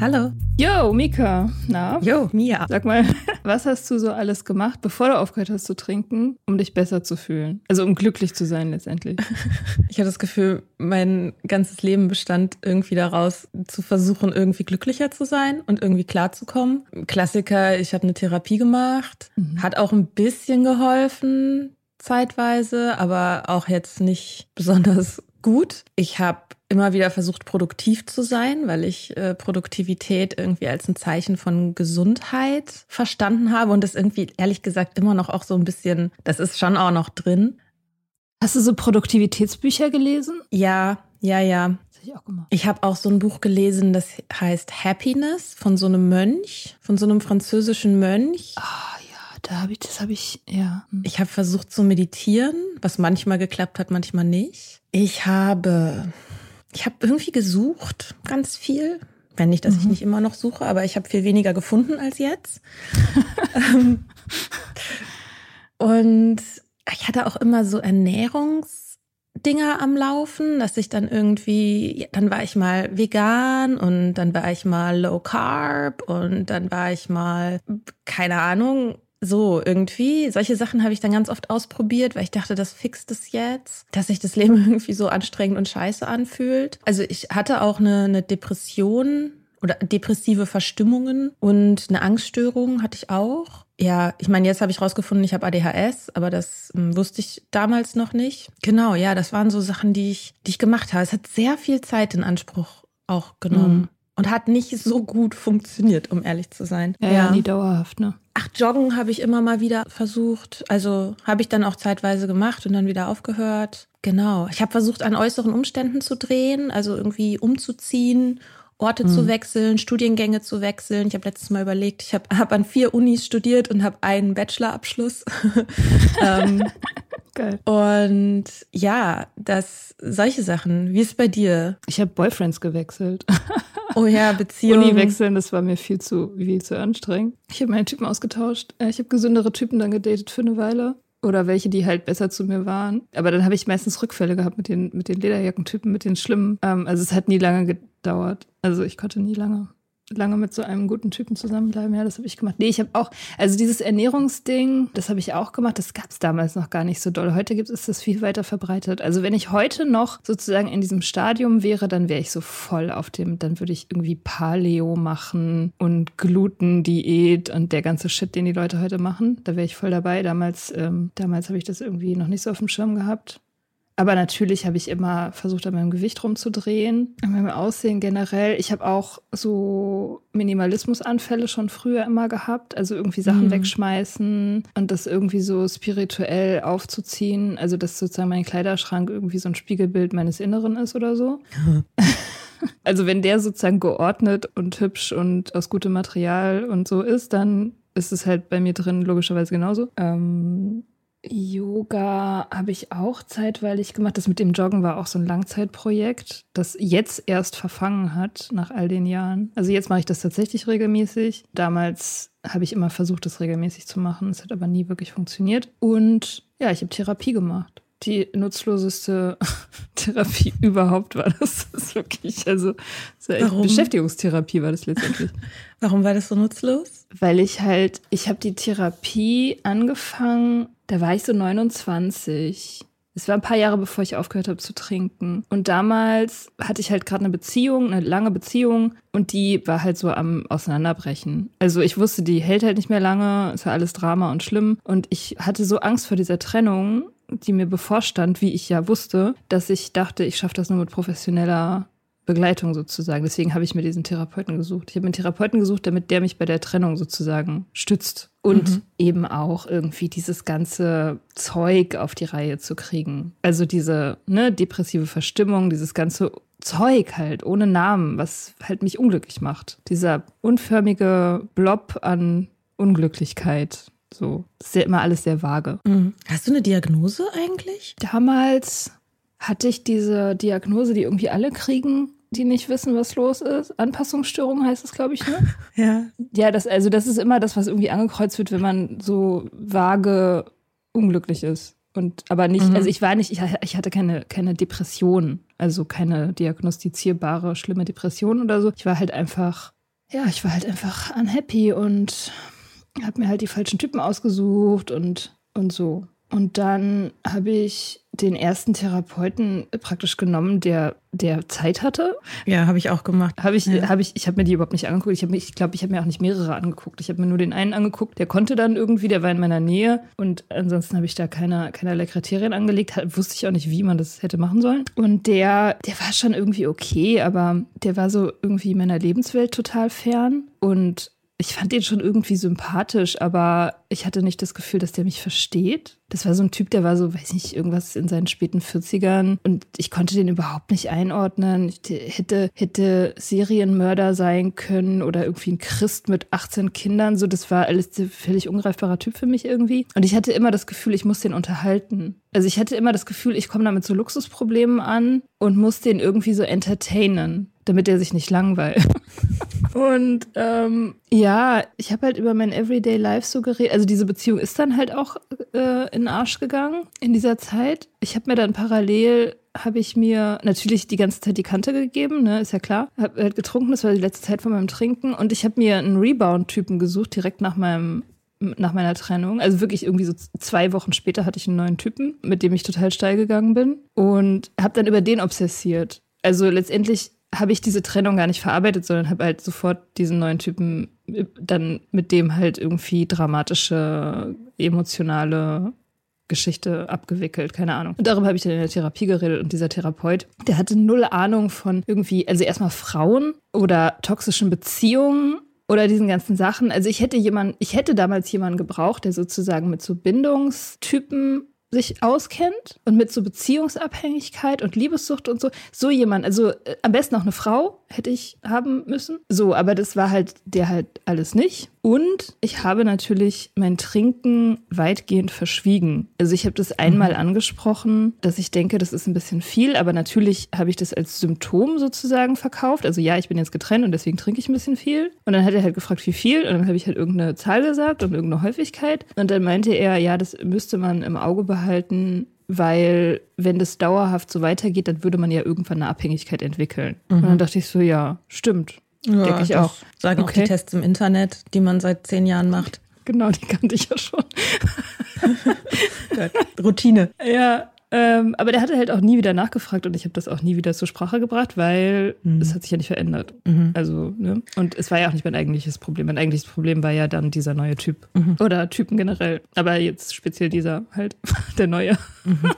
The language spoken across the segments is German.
Hallo. Yo, Mika. Na? Jo, Mia. Sag mal, was hast du so alles gemacht, bevor du aufgehört hast zu trinken, um dich besser zu fühlen? Also um glücklich zu sein letztendlich. Ich habe das Gefühl, mein ganzes Leben bestand irgendwie daraus, zu versuchen, irgendwie glücklicher zu sein und irgendwie klarzukommen. Klassiker, ich habe eine Therapie gemacht, hat auch ein bisschen geholfen, zeitweise, aber auch jetzt nicht besonders gut. Ich habe immer wieder versucht, produktiv zu sein, weil ich äh, Produktivität irgendwie als ein Zeichen von Gesundheit verstanden habe und das irgendwie, ehrlich gesagt, immer noch auch so ein bisschen, das ist schon auch noch drin. Hast du so Produktivitätsbücher gelesen? Ja, ja, ja. Ich auch gemacht. Ich habe auch so ein Buch gelesen, das heißt Happiness von so einem Mönch, von so einem französischen Mönch. Ah ja, da habe ich, das habe ich, ja. Hm. Ich habe versucht zu meditieren, was manchmal geklappt hat, manchmal nicht. Ich habe, ich habe irgendwie gesucht, ganz viel. Wenn nicht, dass ich nicht immer noch suche, aber ich habe viel weniger gefunden als jetzt. Ähm, Und ich hatte auch immer so Ernährungsdinger am Laufen, dass ich dann irgendwie, dann war ich mal vegan und dann war ich mal low carb und dann war ich mal, keine Ahnung, so irgendwie. Solche Sachen habe ich dann ganz oft ausprobiert, weil ich dachte, das fixt es jetzt, dass sich das Leben irgendwie so anstrengend und scheiße anfühlt. Also ich hatte auch eine, eine Depression oder depressive Verstimmungen und eine Angststörung hatte ich auch. Ja, ich meine, jetzt habe ich rausgefunden, ich habe ADHS, aber das ähm, wusste ich damals noch nicht. Genau, ja, das waren so Sachen, die ich, die ich gemacht habe. Es hat sehr viel Zeit in Anspruch auch genommen Mhm. und hat nicht so gut funktioniert, um ehrlich zu sein. Ja, ja, nie dauerhaft, ne? Ach, Joggen habe ich immer mal wieder versucht. Also habe ich dann auch zeitweise gemacht und dann wieder aufgehört. Genau. Ich habe versucht, an äußeren Umständen zu drehen, also irgendwie umzuziehen, Orte zu wechseln, Studiengänge zu wechseln. Ich habe letztes Mal überlegt, ich habe hab an vier Unis studiert und habe einen Bachelorabschluss. ähm, Geil. und ja, das solche Sachen. Wie ist es bei dir? Ich habe Boyfriends gewechselt. Oh ja, Beziehung. Uni wechseln, das war mir viel zu, viel zu anstrengend. Ich habe meine Typen ausgetauscht. Äh, Ich habe gesündere Typen dann gedatet für eine Weile. Oder welche, die halt besser zu mir waren. Aber dann habe ich meistens Rückfälle gehabt mit den, mit den Lederjackentypen, mit den schlimmen. Ähm, also es hat nie lange gedauert. Also ich konnte nie lange. Lange mit so einem guten Typen zusammenbleiben. Ja, das habe ich gemacht. Nee, ich habe auch, also dieses Ernährungsding, das habe ich auch gemacht. Das gab es damals noch gar nicht so doll. Heute gibt es das viel weiter verbreitet. Also wenn ich heute noch sozusagen in diesem Stadium wäre, dann wäre ich so voll auf dem, dann würde ich irgendwie Paleo machen und Glutendiät und der ganze Shit, den die Leute heute machen. Da wäre ich voll dabei. Damals, ähm, damals habe ich das irgendwie noch nicht so auf dem Schirm gehabt. Aber natürlich habe ich immer versucht, an meinem Gewicht rumzudrehen, an meinem Aussehen generell. Ich habe auch so Minimalismusanfälle schon früher immer gehabt. Also irgendwie Sachen mhm. wegschmeißen und das irgendwie so spirituell aufzuziehen. Also dass sozusagen mein Kleiderschrank irgendwie so ein Spiegelbild meines Inneren ist oder so. also wenn der sozusagen geordnet und hübsch und aus gutem Material und so ist, dann ist es halt bei mir drin logischerweise genauso. Ähm, Yoga habe ich auch zeitweilig gemacht. Das mit dem Joggen war auch so ein Langzeitprojekt, das jetzt erst verfangen hat nach all den Jahren. Also jetzt mache ich das tatsächlich regelmäßig. Damals habe ich immer versucht, das regelmäßig zu machen. Es hat aber nie wirklich funktioniert. Und ja, ich habe Therapie gemacht. Die nutzloseste Therapie überhaupt war das. das ist wirklich, also Warum? Beschäftigungstherapie war das letztendlich. Warum war das so nutzlos? Weil ich halt, ich habe die Therapie angefangen da war ich so 29. Es war ein paar Jahre, bevor ich aufgehört habe zu trinken. Und damals hatte ich halt gerade eine Beziehung, eine lange Beziehung, und die war halt so am Auseinanderbrechen. Also ich wusste, die hält halt nicht mehr lange, es war alles Drama und schlimm. Und ich hatte so Angst vor dieser Trennung, die mir bevorstand, wie ich ja wusste, dass ich dachte, ich schaffe das nur mit professioneller Begleitung sozusagen. Deswegen habe ich mir diesen Therapeuten gesucht. Ich habe mir einen Therapeuten gesucht, damit der mich bei der Trennung sozusagen stützt und mhm. eben auch irgendwie dieses ganze Zeug auf die Reihe zu kriegen. Also diese ne, depressive Verstimmung, dieses ganze Zeug halt ohne Namen, was halt mich unglücklich macht. Dieser unförmige Blob an Unglücklichkeit. So, das ist ja immer alles sehr vage. Mhm. Hast du eine Diagnose eigentlich? Damals hatte ich diese Diagnose, die irgendwie alle kriegen, die nicht wissen, was los ist. Anpassungsstörung heißt es, glaube ich, ne? ja. Ja, das, also das ist immer das, was irgendwie angekreuzt wird, wenn man so vage unglücklich ist. Und aber nicht, mhm. also ich war nicht, ich, ich hatte keine, keine Depression, also keine diagnostizierbare schlimme Depression oder so. Ich war halt einfach, ja, ich war halt einfach unhappy und habe mir halt die falschen Typen ausgesucht und, und so. Und dann habe ich den ersten Therapeuten praktisch genommen, der, der Zeit hatte. Ja, habe ich auch gemacht. Habe ich, ja. habe ich, ich habe mir die überhaupt nicht angeguckt. Ich habe ich glaube, ich habe mir auch nicht mehrere angeguckt. Ich habe mir nur den einen angeguckt. Der konnte dann irgendwie, der war in meiner Nähe. Und ansonsten habe ich da keine, keinerlei Kriterien angelegt. Wusste ich auch nicht, wie man das hätte machen sollen. Und der, der war schon irgendwie okay, aber der war so irgendwie meiner Lebenswelt total fern. Und ich fand den schon irgendwie sympathisch, aber ich hatte nicht das Gefühl, dass der mich versteht. Das war so ein Typ, der war so, weiß nicht, irgendwas in seinen späten 40ern und ich konnte den überhaupt nicht einordnen. Ich hätte, hätte Serienmörder sein können oder irgendwie ein Christ mit 18 Kindern. So, das war alles ein völlig ungreifbarer Typ für mich irgendwie. Und ich hatte immer das Gefühl, ich muss den unterhalten. Also ich hatte immer das Gefühl, ich komme da mit so Luxusproblemen an und muss den irgendwie so entertainen damit er sich nicht langweilt. Und ähm, ja, ich habe halt über mein Everyday Life so geredet. Also diese Beziehung ist dann halt auch äh, in den Arsch gegangen in dieser Zeit. Ich habe mir dann parallel habe ich mir natürlich die ganze Zeit die Kante gegeben, ne, ist ja klar. Hab halt getrunken, das war die letzte Zeit von meinem Trinken und ich habe mir einen Rebound-Typen gesucht direkt nach meinem nach meiner Trennung. Also wirklich irgendwie so zwei Wochen später hatte ich einen neuen Typen, mit dem ich total steil gegangen bin und habe dann über den obsessiert. Also letztendlich habe ich diese Trennung gar nicht verarbeitet, sondern habe halt sofort diesen neuen Typen äh, dann mit dem halt irgendwie dramatische, emotionale Geschichte abgewickelt, keine Ahnung. Und darüber habe ich dann in der Therapie geredet und dieser Therapeut, der hatte null Ahnung von irgendwie, also erstmal Frauen oder toxischen Beziehungen oder diesen ganzen Sachen. Also ich hätte jemanden, ich hätte damals jemanden gebraucht, der sozusagen mit so Bindungstypen sich auskennt und mit so Beziehungsabhängigkeit und Liebessucht und so. So jemand, also äh, am besten auch eine Frau hätte ich haben müssen. So, aber das war halt der halt alles nicht. Und ich habe natürlich mein Trinken weitgehend verschwiegen. Also ich habe das einmal mhm. angesprochen, dass ich denke, das ist ein bisschen viel, aber natürlich habe ich das als Symptom sozusagen verkauft. Also ja, ich bin jetzt getrennt und deswegen trinke ich ein bisschen viel. Und dann hat er halt gefragt, wie viel. Und dann habe ich halt irgendeine Zahl gesagt und irgendeine Häufigkeit. Und dann meinte er, ja, das müsste man im Auge behalten, weil wenn das dauerhaft so weitergeht, dann würde man ja irgendwann eine Abhängigkeit entwickeln. Mhm. Und dann dachte ich so, ja, stimmt. Ja, Denke ich auch. Sagen okay. auch die Tests im Internet, die man seit zehn Jahren macht. Genau, die kannte ich ja schon. Routine. Ja, ähm, aber der hatte halt auch nie wieder nachgefragt und ich habe das auch nie wieder zur Sprache gebracht, weil mhm. es hat sich ja nicht verändert. Mhm. Also, ne? Und es war ja auch nicht mein eigentliches Problem. Mein eigentliches Problem war ja dann dieser neue Typ. Mhm. Oder Typen generell. Aber jetzt speziell dieser halt, der neue. Mhm.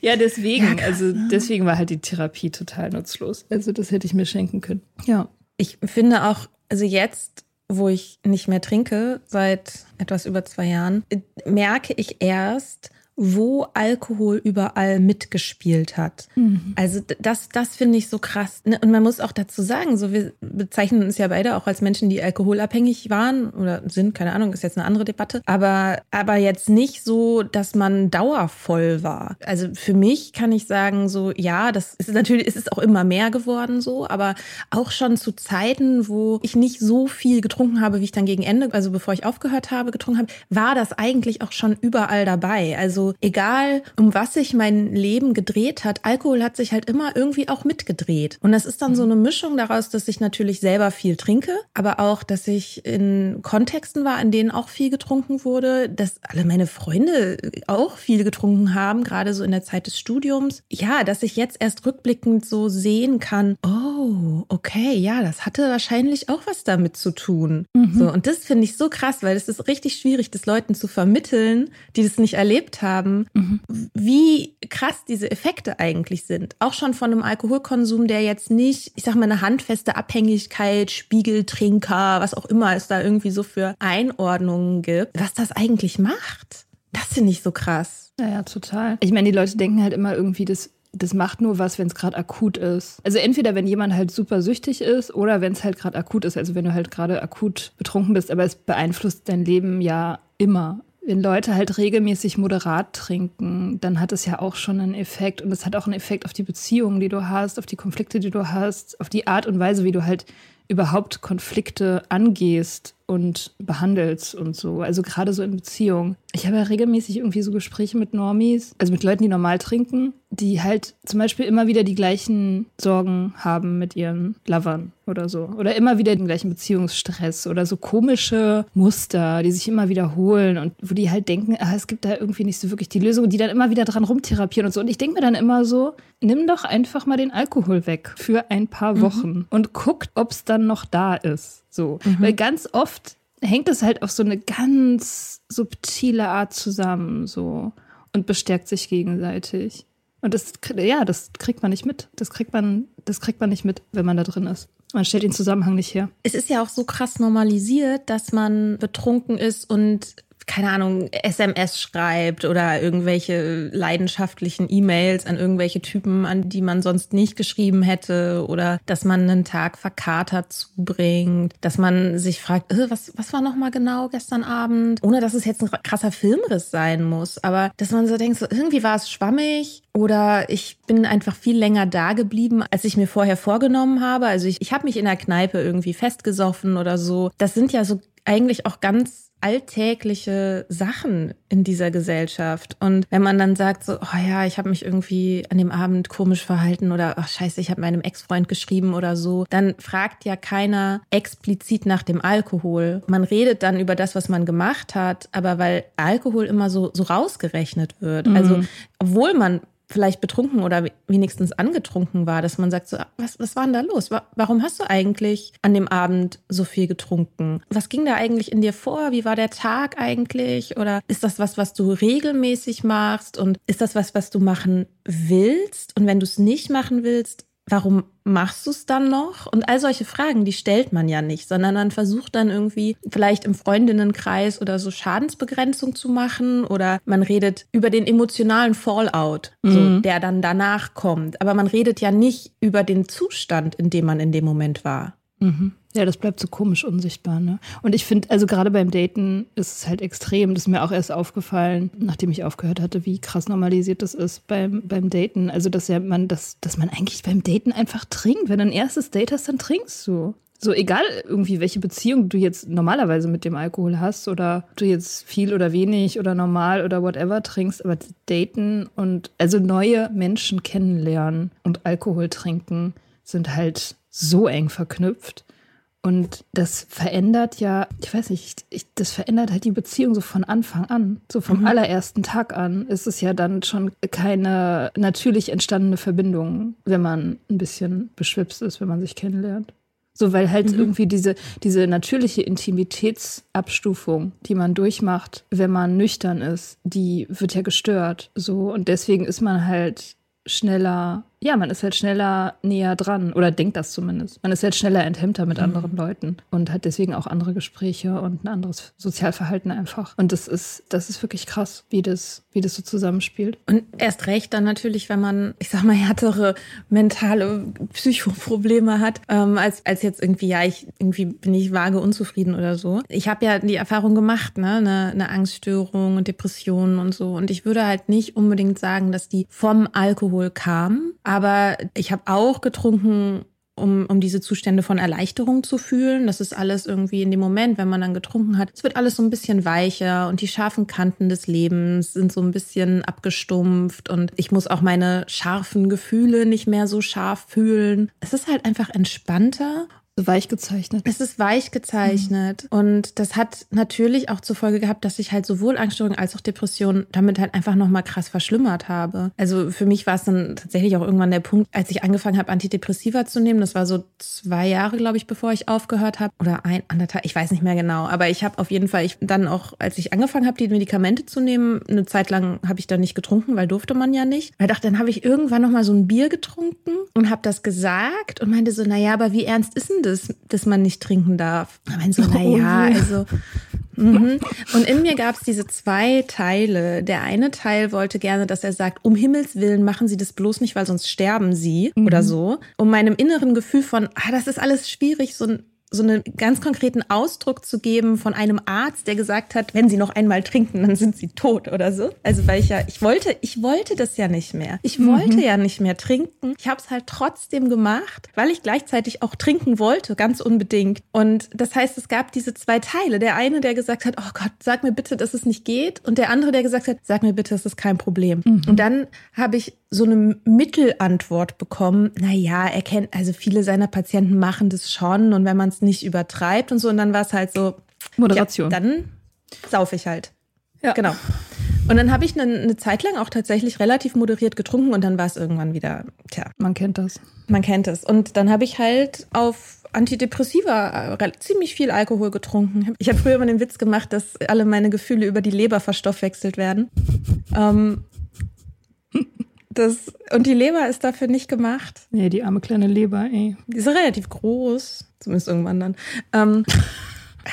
ja, deswegen, ja, krass, also ne? deswegen war halt die Therapie total nutzlos. Also das hätte ich mir schenken können. Ja. Ich finde auch, also jetzt wo ich nicht mehr trinke, seit etwas über zwei Jahren, merke ich erst, wo Alkohol überall mitgespielt hat. Mhm. Also das, das finde ich so krass. Ne? Und man muss auch dazu sagen, so wir bezeichnen uns ja beide auch als Menschen, die alkoholabhängig waren oder sind, keine Ahnung, ist jetzt eine andere Debatte. Aber, aber jetzt nicht so, dass man dauervoll war. Also für mich kann ich sagen, so ja, das ist natürlich, ist es auch immer mehr geworden so, aber auch schon zu Zeiten, wo ich nicht so viel getrunken habe, wie ich dann gegen Ende, also bevor ich aufgehört habe, getrunken habe, war das eigentlich auch schon überall dabei. Also egal, um was sich mein Leben gedreht hat, Alkohol hat sich halt immer irgendwie auch mitgedreht. Und das ist dann so eine Mischung daraus, dass ich natürlich selber viel trinke, aber auch, dass ich in Kontexten war, in denen auch viel getrunken wurde, dass alle meine Freunde auch viel getrunken haben, gerade so in der Zeit des Studiums. Ja, dass ich jetzt erst rückblickend so sehen kann, oh, okay, ja, das hatte wahrscheinlich auch was damit zu tun. Mhm. So, und das finde ich so krass, weil es ist richtig schwierig, das Leuten zu vermitteln, die das nicht erlebt haben haben, mhm. wie krass diese Effekte eigentlich sind. Auch schon von einem Alkoholkonsum, der jetzt nicht, ich sag mal, eine handfeste Abhängigkeit, Spiegeltrinker, was auch immer es da irgendwie so für Einordnungen gibt, was das eigentlich macht. Das finde ich so krass. Ja, ja, total. Ich meine, die Leute denken halt immer irgendwie, das das macht nur was, wenn es gerade akut ist. Also entweder wenn jemand halt super süchtig ist oder wenn es halt gerade akut ist. Also wenn du halt gerade akut betrunken bist, aber es beeinflusst dein Leben ja immer wenn Leute halt regelmäßig moderat trinken, dann hat es ja auch schon einen Effekt und es hat auch einen Effekt auf die Beziehungen, die du hast, auf die Konflikte, die du hast, auf die Art und Weise, wie du halt überhaupt Konflikte angehst und behandelst und so. Also gerade so in Beziehungen. Ich habe ja regelmäßig irgendwie so Gespräche mit Normies, also mit Leuten, die normal trinken, die halt zum Beispiel immer wieder die gleichen Sorgen haben mit ihren Lovern oder so. Oder immer wieder den gleichen Beziehungsstress oder so komische Muster, die sich immer wiederholen und wo die halt denken, ah, es gibt da irgendwie nicht so wirklich die Lösung, die dann immer wieder dran rumtherapieren und so. Und ich denke mir dann immer so, nimm doch einfach mal den Alkohol weg für ein paar mhm. Wochen mhm. und guckt, ob es dann noch da ist. So. Mhm. Weil ganz oft hängt es halt auf so eine ganz subtile Art zusammen, so und bestärkt sich gegenseitig. Und das, ja, das kriegt man nicht mit. Das kriegt man, das kriegt man nicht mit, wenn man da drin ist. Man stellt den Zusammenhang nicht her. Es ist ja auch so krass normalisiert, dass man betrunken ist und keine Ahnung, SMS schreibt oder irgendwelche leidenschaftlichen E-Mails an irgendwelche Typen, an die man sonst nicht geschrieben hätte oder dass man einen Tag verkatert zubringt, dass man sich fragt, äh, was, was war nochmal genau gestern Abend? Ohne dass es jetzt ein krasser Filmriss sein muss, aber dass man so denkt, so, irgendwie war es schwammig oder ich bin einfach viel länger da geblieben, als ich mir vorher vorgenommen habe. Also ich, ich habe mich in der Kneipe irgendwie festgesoffen oder so. Das sind ja so eigentlich auch ganz alltägliche Sachen in dieser Gesellschaft. Und wenn man dann sagt so, oh ja, ich habe mich irgendwie an dem Abend komisch verhalten oder ach scheiße, ich habe meinem Ex-Freund geschrieben oder so, dann fragt ja keiner explizit nach dem Alkohol. Man redet dann über das, was man gemacht hat, aber weil Alkohol immer so so rausgerechnet wird. Mhm. Also obwohl man vielleicht betrunken oder wenigstens angetrunken war, dass man sagt, so, was, was war denn da los? Warum hast du eigentlich an dem Abend so viel getrunken? Was ging da eigentlich in dir vor? Wie war der Tag eigentlich? Oder ist das was, was du regelmäßig machst? Und ist das was, was du machen willst? Und wenn du es nicht machen willst, warum machst du es dann noch? Und all solche Fragen, die stellt man ja nicht, sondern man versucht dann irgendwie vielleicht im Freundinnenkreis oder so Schadensbegrenzung zu machen oder man redet über den emotionalen Fallout, mhm. so, der dann danach kommt. Aber man redet ja nicht über den Zustand, in dem man in dem Moment war. Mhm. Ja, das bleibt so komisch unsichtbar. Ne? Und ich finde, also gerade beim Daten ist es halt extrem. Das ist mir auch erst aufgefallen, nachdem ich aufgehört hatte, wie krass normalisiert das ist beim, beim Daten. Also, dass ja man, dass, dass man eigentlich beim Daten einfach trinkt. Wenn du ein erstes Date hast, dann trinkst du. So egal irgendwie, welche Beziehung du jetzt normalerweise mit dem Alkohol hast oder du jetzt viel oder wenig oder normal oder whatever trinkst, aber daten und also neue Menschen kennenlernen und Alkohol trinken sind halt so eng verknüpft. Und das verändert ja, ich weiß nicht, ich, das verändert halt die Beziehung so von Anfang an. So vom mhm. allerersten Tag an ist es ja dann schon keine natürlich entstandene Verbindung, wenn man ein bisschen beschwipst ist, wenn man sich kennenlernt. So, weil halt mhm. irgendwie diese, diese natürliche Intimitätsabstufung, die man durchmacht, wenn man nüchtern ist, die wird ja gestört. So, und deswegen ist man halt schneller ja, man ist halt schneller näher dran oder denkt das zumindest. Man ist halt schneller enthemmter mit mhm. anderen Leuten und hat deswegen auch andere Gespräche und ein anderes Sozialverhalten einfach. Und das ist, das ist wirklich krass, wie das, wie das so zusammenspielt. Und erst recht dann natürlich, wenn man, ich sag mal, härtere mentale Psychoprobleme hat, ähm, als, als jetzt irgendwie, ja, ich irgendwie bin ich vage unzufrieden oder so. Ich habe ja die Erfahrung gemacht, ne, eine, eine Angststörung und Depressionen und so. Und ich würde halt nicht unbedingt sagen, dass die vom Alkohol kamen aber ich habe auch getrunken, um, um diese Zustände von Erleichterung zu fühlen. Das ist alles irgendwie in dem Moment, wenn man dann getrunken hat. Es wird alles so ein bisschen weicher und die scharfen Kanten des Lebens sind so ein bisschen abgestumpft und ich muss auch meine scharfen Gefühle nicht mehr so scharf fühlen. Es ist halt einfach entspannter weich gezeichnet. Es ist weich gezeichnet. Mhm. Und das hat natürlich auch zur Folge gehabt, dass ich halt sowohl Angststörungen als auch Depressionen damit halt einfach nochmal krass verschlimmert habe. Also für mich war es dann tatsächlich auch irgendwann der Punkt, als ich angefangen habe, Antidepressiva zu nehmen. Das war so zwei Jahre, glaube ich, bevor ich aufgehört habe. Oder ein, anderthalb, ich weiß nicht mehr genau. Aber ich habe auf jeden Fall, ich dann auch, als ich angefangen habe, die Medikamente zu nehmen, eine Zeit lang habe ich dann nicht getrunken, weil durfte man ja nicht. Weil ich dachte, dann habe ich irgendwann nochmal so ein Bier getrunken und habe das gesagt und meinte so, naja, aber wie ernst ist denn das, dass man nicht trinken darf. Meine so, naja, oh also. Mhm. Und in mir gab es diese zwei Teile. Der eine Teil wollte gerne, dass er sagt, um Himmels Willen machen Sie das bloß nicht, weil sonst sterben Sie mhm. oder so. Um meinem inneren Gefühl von, ah, das ist alles schwierig, so ein so einen ganz konkreten Ausdruck zu geben von einem Arzt, der gesagt hat, wenn sie noch einmal trinken, dann sind sie tot oder so. Also weil ich ja, ich wollte, ich wollte das ja nicht mehr. Ich mhm. wollte ja nicht mehr trinken. Ich habe es halt trotzdem gemacht, weil ich gleichzeitig auch trinken wollte, ganz unbedingt. Und das heißt, es gab diese zwei Teile. Der eine, der gesagt hat, oh Gott, sag mir bitte, dass es nicht geht. Und der andere, der gesagt hat, sag mir bitte, das ist kein Problem. Mhm. Und dann habe ich so eine Mittelantwort bekommen. Naja, er kennt, also viele seiner Patienten machen das schon und wenn man es nicht übertreibt und so, und dann war es halt so. Moderation. Ja, dann sauf ich halt. Ja. Genau. Und dann habe ich eine, eine Zeit lang auch tatsächlich relativ moderiert getrunken und dann war es irgendwann wieder, tja. Man kennt das. Man kennt es. Und dann habe ich halt auf Antidepressiva äh, ziemlich viel Alkohol getrunken. Ich habe früher immer den Witz gemacht, dass alle meine Gefühle über die Leber verstoffwechselt werden. Ähm, das, und die Leber ist dafür nicht gemacht. Nee, die arme kleine Leber, ey. Die ist relativ groß. Zumindest irgendwann dann. Ähm,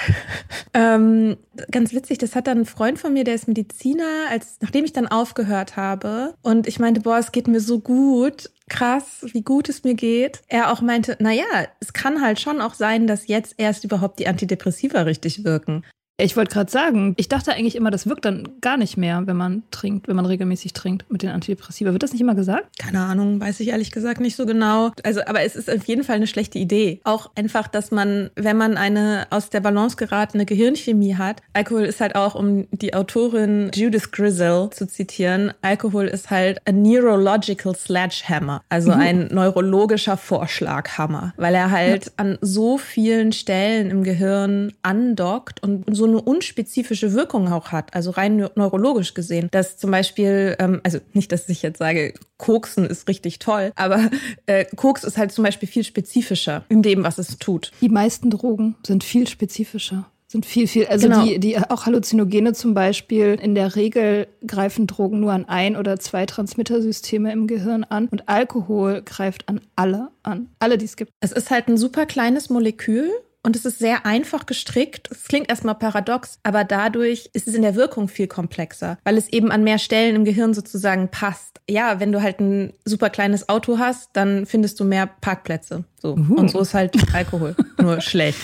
ähm, ganz witzig, das hat dann ein Freund von mir, der ist Mediziner, als nachdem ich dann aufgehört habe und ich meinte, boah, es geht mir so gut, krass, wie gut es mir geht. Er auch meinte, naja, es kann halt schon auch sein, dass jetzt erst überhaupt die Antidepressiva richtig wirken. Ich wollte gerade sagen, ich dachte eigentlich immer, das wirkt dann gar nicht mehr, wenn man trinkt, wenn man regelmäßig trinkt mit den Antidepressiva. Wird das nicht immer gesagt? Keine Ahnung, weiß ich ehrlich gesagt nicht so genau. Also, aber es ist auf jeden Fall eine schlechte Idee. Auch einfach, dass man, wenn man eine aus der Balance geratene Gehirnchemie hat, Alkohol ist halt auch, um die Autorin Judith Grisel zu zitieren, Alkohol ist halt a neurological sledgehammer, also mhm. ein neurologischer Vorschlaghammer, weil er halt ja. an so vielen Stellen im Gehirn andockt und so so eine unspezifische Wirkung auch hat, also rein neurologisch gesehen. Dass zum Beispiel, ähm, also nicht, dass ich jetzt sage, Koksen ist richtig toll, aber äh, Koks ist halt zum Beispiel viel spezifischer in dem, was es tut. Die meisten Drogen sind viel spezifischer sind viel, viel, also genau. die, die auch Halluzinogene zum Beispiel, in der Regel greifen Drogen nur an ein oder zwei Transmittersysteme im Gehirn an und Alkohol greift an alle an. Alle, die es gibt. Es ist halt ein super kleines Molekül und es ist sehr einfach gestrickt. Es klingt erstmal paradox, aber dadurch ist es in der Wirkung viel komplexer, weil es eben an mehr Stellen im Gehirn sozusagen passt. Ja, wenn du halt ein super kleines Auto hast, dann findest du mehr Parkplätze. So. Uh. Und so ist halt Alkohol. Nur schlecht.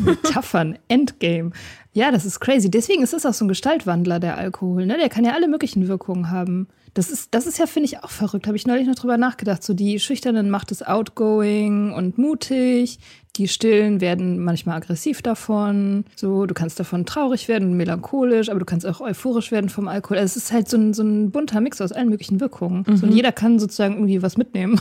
Metaphern, Endgame. Ja, das ist crazy. Deswegen ist es auch so ein Gestaltwandler, der Alkohol. Ne? Der kann ja alle möglichen Wirkungen haben. Das ist, das ist ja, finde ich, auch verrückt. Habe ich neulich noch drüber nachgedacht. So die Schüchternen macht es outgoing und mutig. Die Stillen werden manchmal aggressiv davon. So, du kannst davon traurig werden, melancholisch, aber du kannst auch euphorisch werden vom Alkohol. Also es ist halt so ein, so ein bunter Mix aus allen möglichen Wirkungen. Mhm. So, und jeder kann sozusagen irgendwie was mitnehmen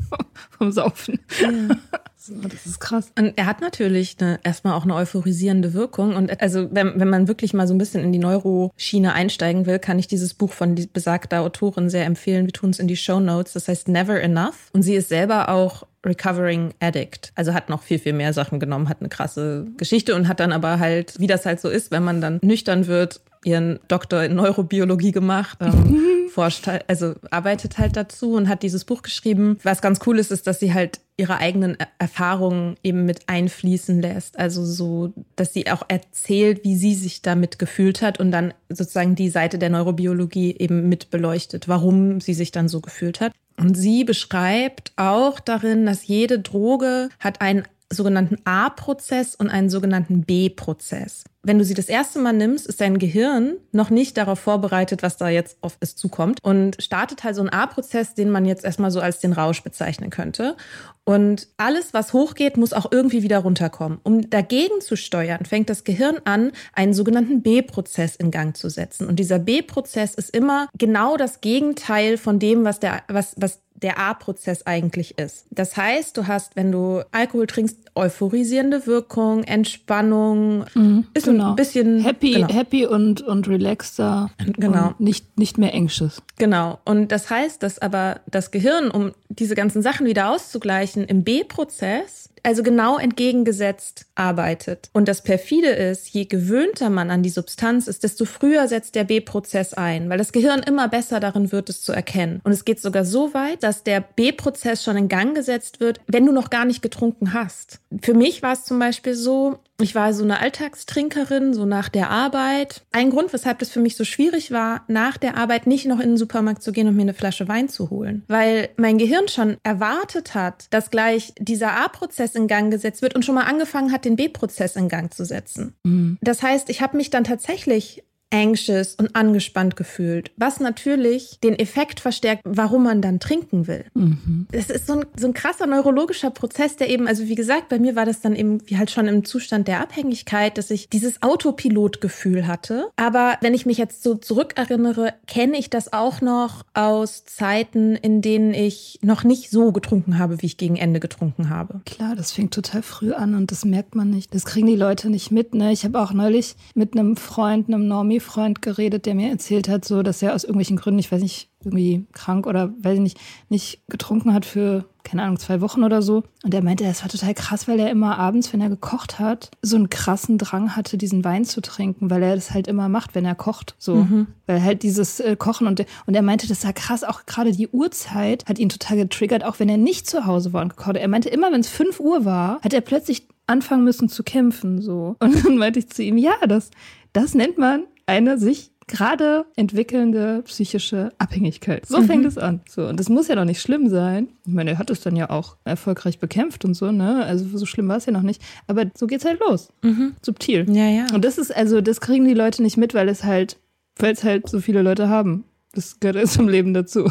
vom Saufen. Ja. So, das ist krass. Und er hat natürlich eine, erstmal auch eine euphorisierende Wirkung. Und also, wenn, wenn man wirklich mal so ein bisschen in die Neuroschiene einsteigen will, kann ich dieses Buch von besagter Autorin sehr empfehlen. Wir tun es in die Show Notes. Das heißt Never Enough. Und sie ist selber auch Recovering Addict. Also hat noch viel, viel mehr Sachen genommen, hat eine krasse Geschichte und hat dann aber halt, wie das halt so ist, wenn man dann nüchtern wird, ihren Doktor in Neurobiologie gemacht, ähm, forscht halt, also arbeitet halt dazu und hat dieses Buch geschrieben. Was ganz cool ist, ist, dass sie halt ihre eigenen Erfahrungen eben mit einfließen lässt. Also so, dass sie auch erzählt, wie sie sich damit gefühlt hat und dann sozusagen die Seite der Neurobiologie eben mit beleuchtet, warum sie sich dann so gefühlt hat. Und sie beschreibt auch darin, dass jede Droge hat einen sogenannten A-Prozess und einen sogenannten B-Prozess. Wenn du sie das erste Mal nimmst, ist dein Gehirn noch nicht darauf vorbereitet, was da jetzt auf es zukommt und startet halt so einen A-Prozess, den man jetzt erstmal so als den Rausch bezeichnen könnte. Und alles, was hochgeht, muss auch irgendwie wieder runterkommen. Um dagegen zu steuern, fängt das Gehirn an, einen sogenannten B-Prozess in Gang zu setzen. Und dieser B-Prozess ist immer genau das Gegenteil von dem, was der, was, was der A-Prozess eigentlich ist. Das heißt, du hast, wenn du Alkohol trinkst, euphorisierende Wirkung, Entspannung, mhm, ist genau. ein bisschen happy, genau. happy und und relaxter, genau, und nicht nicht mehr anxious. Genau. Und das heißt, dass aber das Gehirn, um diese ganzen Sachen wieder auszugleichen, im B-Prozess also genau entgegengesetzt arbeitet. Und das perfide ist, je gewöhnter man an die Substanz ist, desto früher setzt der B-Prozess ein, weil das Gehirn immer besser darin wird, es zu erkennen. Und es geht sogar so weit, dass der B-Prozess schon in Gang gesetzt wird, wenn du noch gar nicht getrunken hast. Für mich war es zum Beispiel so, ich war so eine Alltagstrinkerin, so nach der Arbeit. Ein Grund, weshalb das für mich so schwierig war, nach der Arbeit nicht noch in den Supermarkt zu gehen und mir eine Flasche Wein zu holen. Weil mein Gehirn schon erwartet hat, dass gleich dieser A-Prozess in Gang gesetzt wird und schon mal angefangen hat, den B-Prozess in Gang zu setzen. Mhm. Das heißt, ich habe mich dann tatsächlich anxious und angespannt gefühlt, was natürlich den Effekt verstärkt, warum man dann trinken will. Mhm. Das ist so ein, so ein krasser neurologischer Prozess, der eben, also wie gesagt, bei mir war das dann eben wie halt schon im Zustand der Abhängigkeit, dass ich dieses Autopilotgefühl hatte. Aber wenn ich mich jetzt so zurückerinnere, kenne ich das auch noch aus Zeiten, in denen ich noch nicht so getrunken habe, wie ich gegen Ende getrunken habe. Klar, das fängt total früh an und das merkt man nicht. Das kriegen die Leute nicht mit. Ne? Ich habe auch neulich mit einem Freund, einem Normie Freund geredet, der mir erzählt hat, so, dass er aus irgendwelchen Gründen, ich weiß nicht, irgendwie krank oder weiß ich nicht, nicht getrunken hat für, keine Ahnung, zwei Wochen oder so. Und er meinte, es war total krass, weil er immer abends, wenn er gekocht hat, so einen krassen Drang hatte, diesen Wein zu trinken, weil er das halt immer macht, wenn er kocht. So. Mhm. Weil halt dieses äh, Kochen und, und er meinte, das war krass, auch gerade die Uhrzeit hat ihn total getriggert, auch wenn er nicht zu Hause war und gekocht hat. Er meinte, immer wenn es fünf Uhr war, hat er plötzlich anfangen müssen zu kämpfen. so. Und dann meinte ich zu ihm, ja, das, das nennt man eine sich gerade entwickelnde psychische Abhängigkeit. So mhm. fängt es an. So, und das muss ja noch nicht schlimm sein. Ich meine, er hat es dann ja auch erfolgreich bekämpft und so, ne? Also so schlimm war es ja noch nicht. Aber so geht's halt los. Mhm. Subtil. Ja, ja. Und das ist, also, das kriegen die Leute nicht mit, weil es halt, weil es halt so viele Leute haben. Das gehört zum Leben dazu.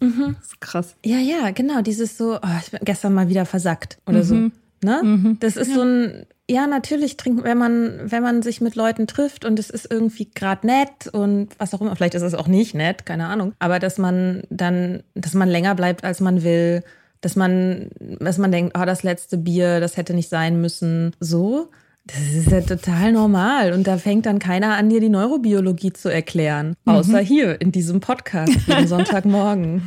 Mhm. Das ist krass. Ja, ja, genau. Dieses so, oh, ich bin gestern mal wieder versackt oder so. Ne? Mhm. Das ist ja. so ein, ja, natürlich trinken, wenn man, wenn man sich mit Leuten trifft und es ist irgendwie gerade nett und was auch immer, vielleicht ist es auch nicht nett, keine Ahnung, aber dass man dann, dass man länger bleibt, als man will, dass man, dass man denkt, oh, das letzte Bier, das hätte nicht sein müssen, so. Das ist ja total normal. Und da fängt dann keiner an, dir die Neurobiologie zu erklären. Außer mhm. hier in diesem Podcast jeden Sonntagmorgen.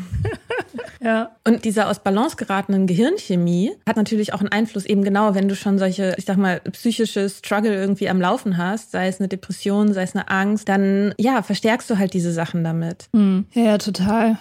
Ja. Und diese aus Balance geratenen Gehirnchemie hat natürlich auch einen Einfluss, eben genau, wenn du schon solche, ich sag mal, psychische Struggle irgendwie am Laufen hast, sei es eine Depression, sei es eine Angst, dann ja, verstärkst du halt diese Sachen damit. Mhm. Ja, ja, total.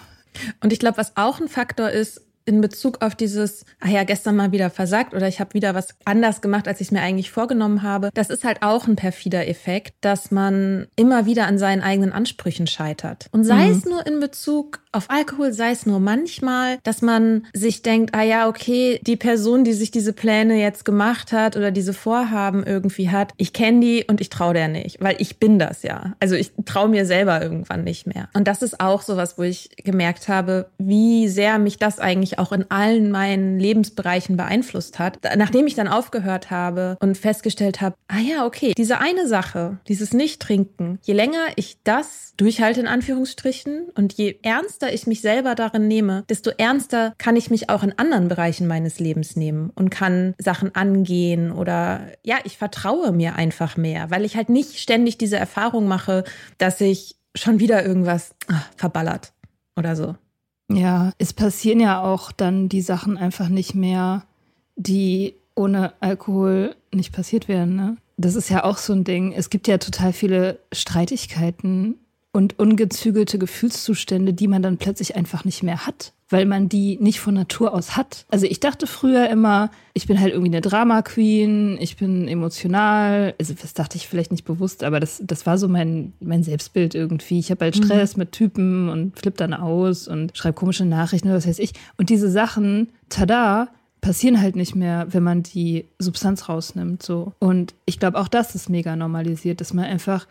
Und ich glaube, was auch ein Faktor ist, in Bezug auf dieses, ach ja, gestern mal wieder versagt oder ich habe wieder was anders gemacht, als ich es mir eigentlich vorgenommen habe, das ist halt auch ein perfider Effekt, dass man immer wieder an seinen eigenen Ansprüchen scheitert. Und sei mhm. es nur in Bezug auf Alkohol, sei es nur manchmal, dass man sich denkt, ah ja, okay, die Person, die sich diese Pläne jetzt gemacht hat oder diese Vorhaben irgendwie hat, ich kenne die und ich traue der nicht, weil ich bin das ja. Also ich traue mir selber irgendwann nicht mehr. Und das ist auch sowas, wo ich gemerkt habe, wie sehr mich das eigentlich auch in allen meinen Lebensbereichen beeinflusst hat. Nachdem ich dann aufgehört habe und festgestellt habe, ah ja, okay, diese eine Sache, dieses Nicht-Trinken, je länger ich das durchhalte in Anführungsstrichen und je ernster ernster ich mich selber darin nehme, desto ernster kann ich mich auch in anderen Bereichen meines Lebens nehmen und kann Sachen angehen oder ja, ich vertraue mir einfach mehr, weil ich halt nicht ständig diese Erfahrung mache, dass ich schon wieder irgendwas ach, verballert oder so. Ja, es passieren ja auch dann die Sachen einfach nicht mehr, die ohne Alkohol nicht passiert wären. Ne? Das ist ja auch so ein Ding. Es gibt ja total viele Streitigkeiten und ungezügelte Gefühlszustände, die man dann plötzlich einfach nicht mehr hat, weil man die nicht von Natur aus hat. Also ich dachte früher immer, ich bin halt irgendwie eine Drama Queen, ich bin emotional. Also das dachte ich vielleicht nicht bewusst, aber das, das war so mein, mein Selbstbild irgendwie. Ich habe halt mhm. Stress mhm. mit Typen und flipp dann aus und schreibe komische Nachrichten oder was weiß ich. Und diese Sachen, tada, passieren halt nicht mehr, wenn man die Substanz rausnimmt. So. Und ich glaube, auch das ist mega normalisiert, dass man einfach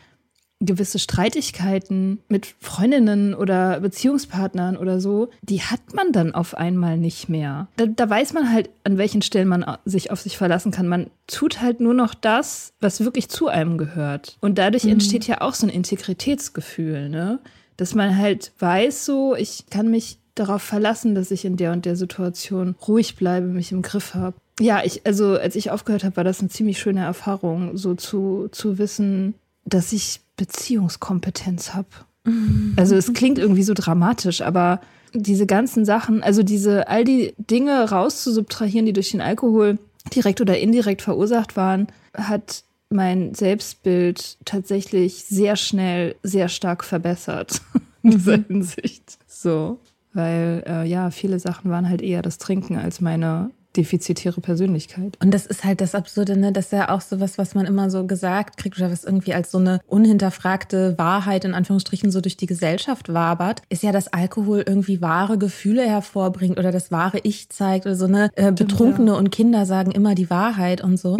gewisse Streitigkeiten mit Freundinnen oder Beziehungspartnern oder so, die hat man dann auf einmal nicht mehr. Da, da, weiß man halt, an welchen Stellen man sich auf sich verlassen kann. Man tut halt nur noch das, was wirklich zu einem gehört. Und dadurch mhm. entsteht ja auch so ein Integritätsgefühl, ne? Dass man halt weiß, so, ich kann mich darauf verlassen, dass ich in der und der Situation ruhig bleibe, mich im Griff habe. Ja, ich, also als ich aufgehört habe, war das eine ziemlich schöne Erfahrung, so zu, zu wissen, dass ich Beziehungskompetenz habe. Mhm. Also es klingt irgendwie so dramatisch, aber diese ganzen Sachen, also diese, all die Dinge rauszusubtrahieren, die durch den Alkohol direkt oder indirekt verursacht waren, hat mein Selbstbild tatsächlich sehr schnell, sehr stark verbessert. in dieser mhm. Hinsicht. So. Weil äh, ja, viele Sachen waren halt eher das Trinken als meine defizitäre Persönlichkeit. Und das ist halt das Absurde, ne? Das ist ja auch sowas, was man immer so gesagt kriegt oder was irgendwie als so eine unhinterfragte Wahrheit in Anführungsstrichen so durch die Gesellschaft wabert, ist ja, dass Alkohol irgendwie wahre Gefühle hervorbringt oder das wahre Ich zeigt oder so eine äh, Betrunkene ja. und Kinder sagen immer die Wahrheit und so.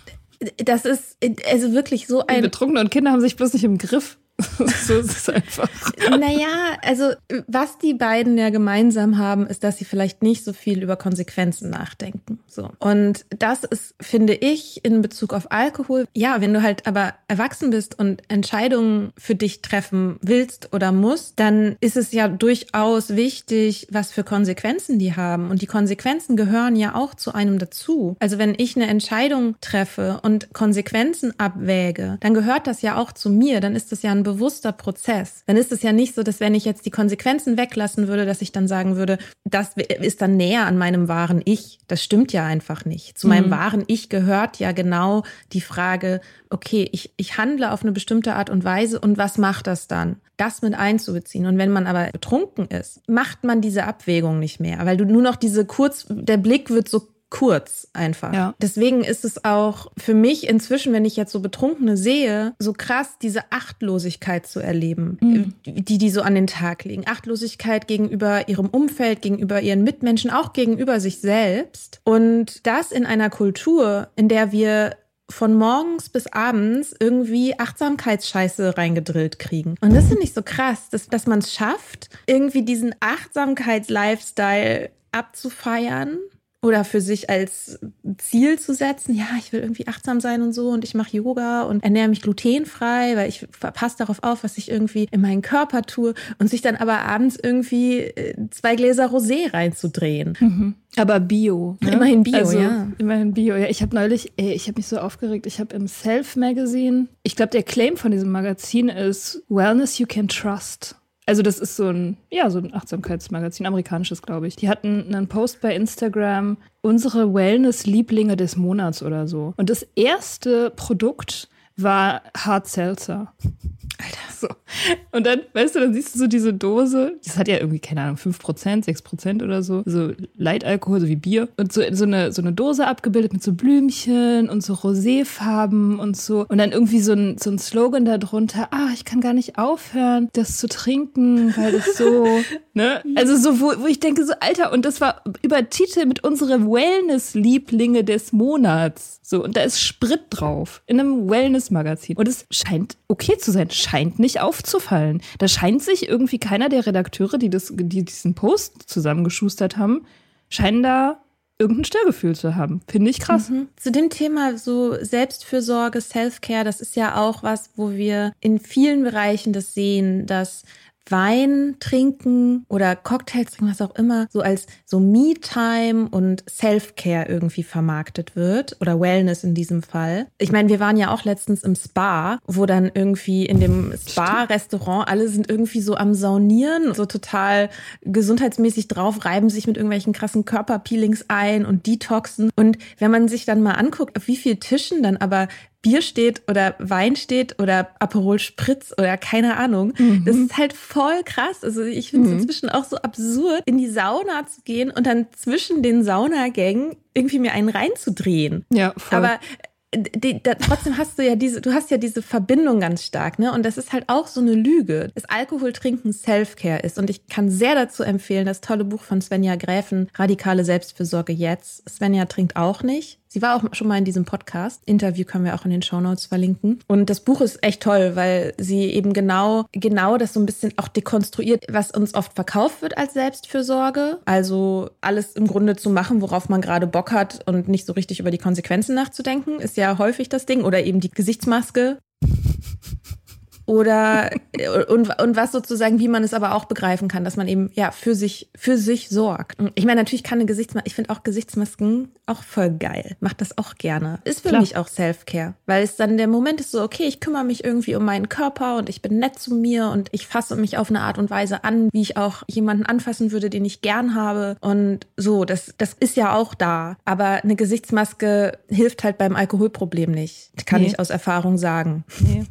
das ist also wirklich so ein. Betrunkene und Kinder haben sich bloß nicht im Griff. So ist es einfach. Naja, also was die beiden ja gemeinsam haben, ist, dass sie vielleicht nicht so viel über Konsequenzen nachdenken. So. Und das ist, finde ich, in Bezug auf Alkohol, ja, wenn du halt aber erwachsen bist und Entscheidungen für dich treffen willst oder musst, dann ist es ja durchaus wichtig, was für Konsequenzen die haben. Und die Konsequenzen gehören ja auch zu einem dazu. Also wenn ich eine Entscheidung treffe und Konsequenzen abwäge, dann gehört das ja auch zu mir. Dann ist das ja ein bewusster Prozess. Dann ist es ja nicht so, dass wenn ich jetzt die Konsequenzen weglassen würde, dass ich dann sagen würde, das ist dann näher an meinem wahren Ich. Das stimmt ja einfach nicht. Zu meinem mhm. wahren Ich gehört ja genau die Frage, okay, ich, ich handle auf eine bestimmte Art und Weise und was macht das dann? Das mit einzubeziehen. Und wenn man aber betrunken ist, macht man diese Abwägung nicht mehr, weil du nur noch diese kurz, der Blick wird so kurz einfach. Ja. Deswegen ist es auch für mich inzwischen, wenn ich jetzt so Betrunkene sehe, so krass, diese Achtlosigkeit zu erleben, mhm. die die so an den Tag legen. Achtlosigkeit gegenüber ihrem Umfeld, gegenüber ihren Mitmenschen, auch gegenüber sich selbst. Und das in einer Kultur, in der wir von morgens bis abends irgendwie Achtsamkeitsscheiße reingedrillt kriegen. Und das finde ich so krass, dass, dass man es schafft, irgendwie diesen Achtsamkeits-Lifestyle abzufeiern oder für sich als Ziel zu setzen, ja, ich will irgendwie achtsam sein und so und ich mache Yoga und ernähre mich glutenfrei, weil ich passe darauf auf, was ich irgendwie in meinen Körper tue und sich dann aber abends irgendwie äh, zwei Gläser Rosé reinzudrehen. Mhm. Aber Bio. Ne? Immerhin Bio, also, ja. Immerhin Bio. Ja, ich habe neulich, ey, ich habe mich so aufgeregt. Ich habe im Self Magazine, ich glaube, der Claim von diesem Magazin ist Wellness You Can Trust. Also das ist so ein, ja, so ein Achtsamkeitsmagazin, amerikanisches, glaube ich. Die hatten einen Post bei Instagram, unsere Wellness-Lieblinge des Monats oder so. Und das erste Produkt war Hard Seltzer. Alter. So. Und dann, weißt du, dann siehst du so diese Dose, das hat ja irgendwie, keine Ahnung, 5%, 6% oder so, so Leitalkohol, so wie Bier. Und so, so, eine, so eine Dose abgebildet mit so Blümchen und so Roséfarben und so. Und dann irgendwie so ein, so ein Slogan darunter, ah, ich kann gar nicht aufhören, das zu trinken, weil das so, ne? Also so, wo, wo ich denke, so, Alter, und das war übertitelt mit unsere Wellness-Lieblinge des Monats. So, und da ist Sprit drauf in einem Wellness-Magazin. Und es scheint okay zu sein, scheint nicht aufzufallen. Da scheint sich irgendwie keiner der Redakteure, die, das, die diesen Post zusammengeschustert haben, scheinen da irgendein Störgefühl zu haben. Finde ich krass. Mhm. Zu dem Thema so Selbstfürsorge, Self-Care, das ist ja auch was, wo wir in vielen Bereichen das sehen, dass Wein trinken oder Cocktails trinken, was auch immer, so als so Me-Time und Self-Care irgendwie vermarktet wird oder Wellness in diesem Fall. Ich meine, wir waren ja auch letztens im Spa, wo dann irgendwie in dem Spa-Restaurant alle sind irgendwie so am Saunieren, so total gesundheitsmäßig drauf, reiben sich mit irgendwelchen krassen Körperpeelings ein und Detoxen. Und wenn man sich dann mal anguckt, auf wie vielen Tischen dann aber Bier steht oder Wein steht oder Aperol Spritz oder keine Ahnung. Mhm. Das ist halt voll krass. Also ich finde es mhm. inzwischen auch so absurd, in die Sauna zu gehen und dann zwischen den Saunagängen irgendwie mir einen reinzudrehen. Ja, voll. Aber die, da, trotzdem hast du ja diese, du hast ja diese Verbindung ganz stark, ne? Und das ist halt auch so eine Lüge, dass Alkoholtrinken Self-Care ist. Und ich kann sehr dazu empfehlen, das tolle Buch von Svenja Gräfen, Radikale Selbstfürsorge jetzt. Svenja trinkt auch nicht. Sie war auch schon mal in diesem Podcast. Interview können wir auch in den Show Notes verlinken. Und das Buch ist echt toll, weil sie eben genau, genau das so ein bisschen auch dekonstruiert, was uns oft verkauft wird als Selbstfürsorge. Also alles im Grunde zu machen, worauf man gerade Bock hat und nicht so richtig über die Konsequenzen nachzudenken, ist ja häufig das Ding. Oder eben die Gesichtsmaske oder und, und was sozusagen, wie man es aber auch begreifen kann, dass man eben ja für sich für sich sorgt. Ich meine, natürlich kann eine Gesichtsmaske, ich finde auch Gesichtsmasken auch voll geil. Macht das auch gerne. Ist für Klar. mich auch Self-Care, weil es dann der Moment ist so, okay, ich kümmere mich irgendwie um meinen Körper und ich bin nett zu mir und ich fasse mich auf eine Art und Weise an, wie ich auch jemanden anfassen würde, den ich gern habe und so, das das ist ja auch da, aber eine Gesichtsmaske hilft halt beim Alkoholproblem nicht. Kann nee. ich aus Erfahrung sagen. Nee.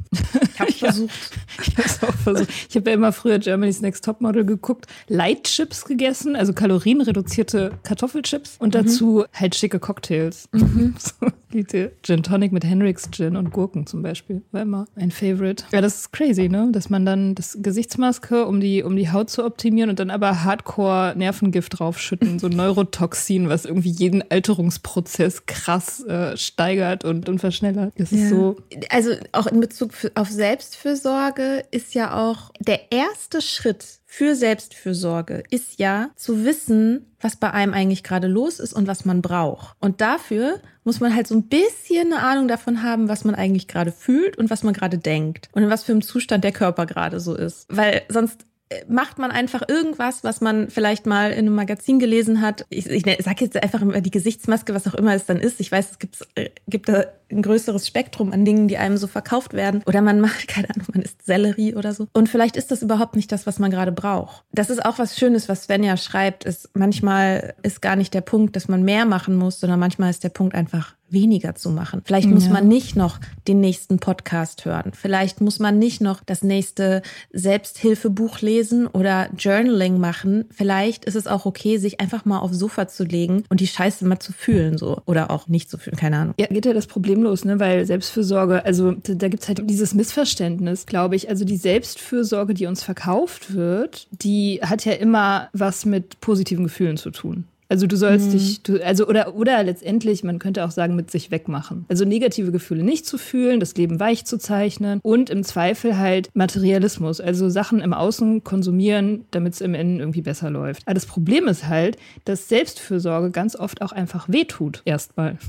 Ich habe versucht versucht. Ich habe es auch versucht. Ich habe ja immer früher Germany's Next Topmodel geguckt, Light Chips gegessen, also kalorienreduzierte Kartoffelchips und mhm. dazu halt schicke Cocktails. Mhm. So, Gin Tonic mit Hendrix Gin und Gurken zum Beispiel. War immer mein Favorite. Ja, das ist crazy, ne? Dass man dann das Gesichtsmaske, um die, um die Haut zu optimieren und dann aber Hardcore Nervengift draufschütten, so Neurotoxin, was irgendwie jeden Alterungsprozess krass äh, steigert und, und verschnellert. Das ja. ist so. Also auch in Bezug auf Selbstfürsorge ist ja auch der erste Schritt für Selbstfürsorge ist ja zu wissen, was bei einem eigentlich gerade los ist und was man braucht. Und dafür muss man halt so ein bisschen eine Ahnung davon haben, was man eigentlich gerade fühlt und was man gerade denkt und in was für einem Zustand der Körper gerade so ist. Weil sonst macht man einfach irgendwas, was man vielleicht mal in einem Magazin gelesen hat. Ich, ich sage jetzt einfach immer die Gesichtsmaske, was auch immer es dann ist. Ich weiß, es äh, gibt da ein größeres Spektrum an Dingen, die einem so verkauft werden. Oder man macht, keine Ahnung, man isst Sellerie oder so. Und vielleicht ist das überhaupt nicht das, was man gerade braucht. Das ist auch was Schönes, was Svenja schreibt, ist manchmal ist gar nicht der Punkt, dass man mehr machen muss, sondern manchmal ist der Punkt einfach weniger zu machen. Vielleicht muss ja. man nicht noch den nächsten Podcast hören. Vielleicht muss man nicht noch das nächste Selbsthilfebuch lesen oder Journaling machen. Vielleicht ist es auch okay, sich einfach mal aufs Sofa zu legen und die Scheiße mal zu fühlen, so. Oder auch nicht zu fühlen, keine Ahnung. Ja, geht ja das Problem los, ne? Weil Selbstfürsorge, also da gibt's halt dieses Missverständnis, glaube ich. Also die Selbstfürsorge, die uns verkauft wird, die hat ja immer was mit positiven Gefühlen zu tun. Also du sollst mhm. dich, du, also oder oder letztendlich, man könnte auch sagen, mit sich wegmachen. Also negative Gefühle nicht zu fühlen, das Leben weich zu zeichnen und im Zweifel halt Materialismus, also Sachen im Außen konsumieren, damit es im Innen irgendwie besser läuft. Aber das Problem ist halt, dass Selbstfürsorge ganz oft auch einfach wehtut, erstmal.